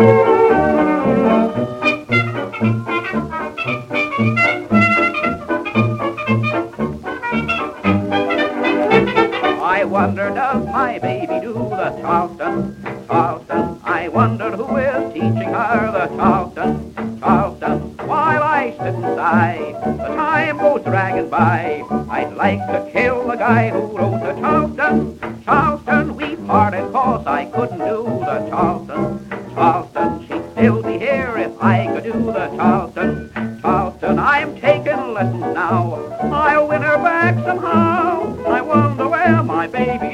I wonder does my baby do the Charleston, Charleston? I wonder who is teaching her the Charleston, Charleston? While I sit inside, the time goes dragging by. I'd like to kill the guy who wrote the Charleston, Charleston. We parted cause I couldn't do the Charleston, Charleston. She'd still be here if I could do the Charleston, Charleston. I'm taking lessons now. I'll win her back somehow. I wonder where my baby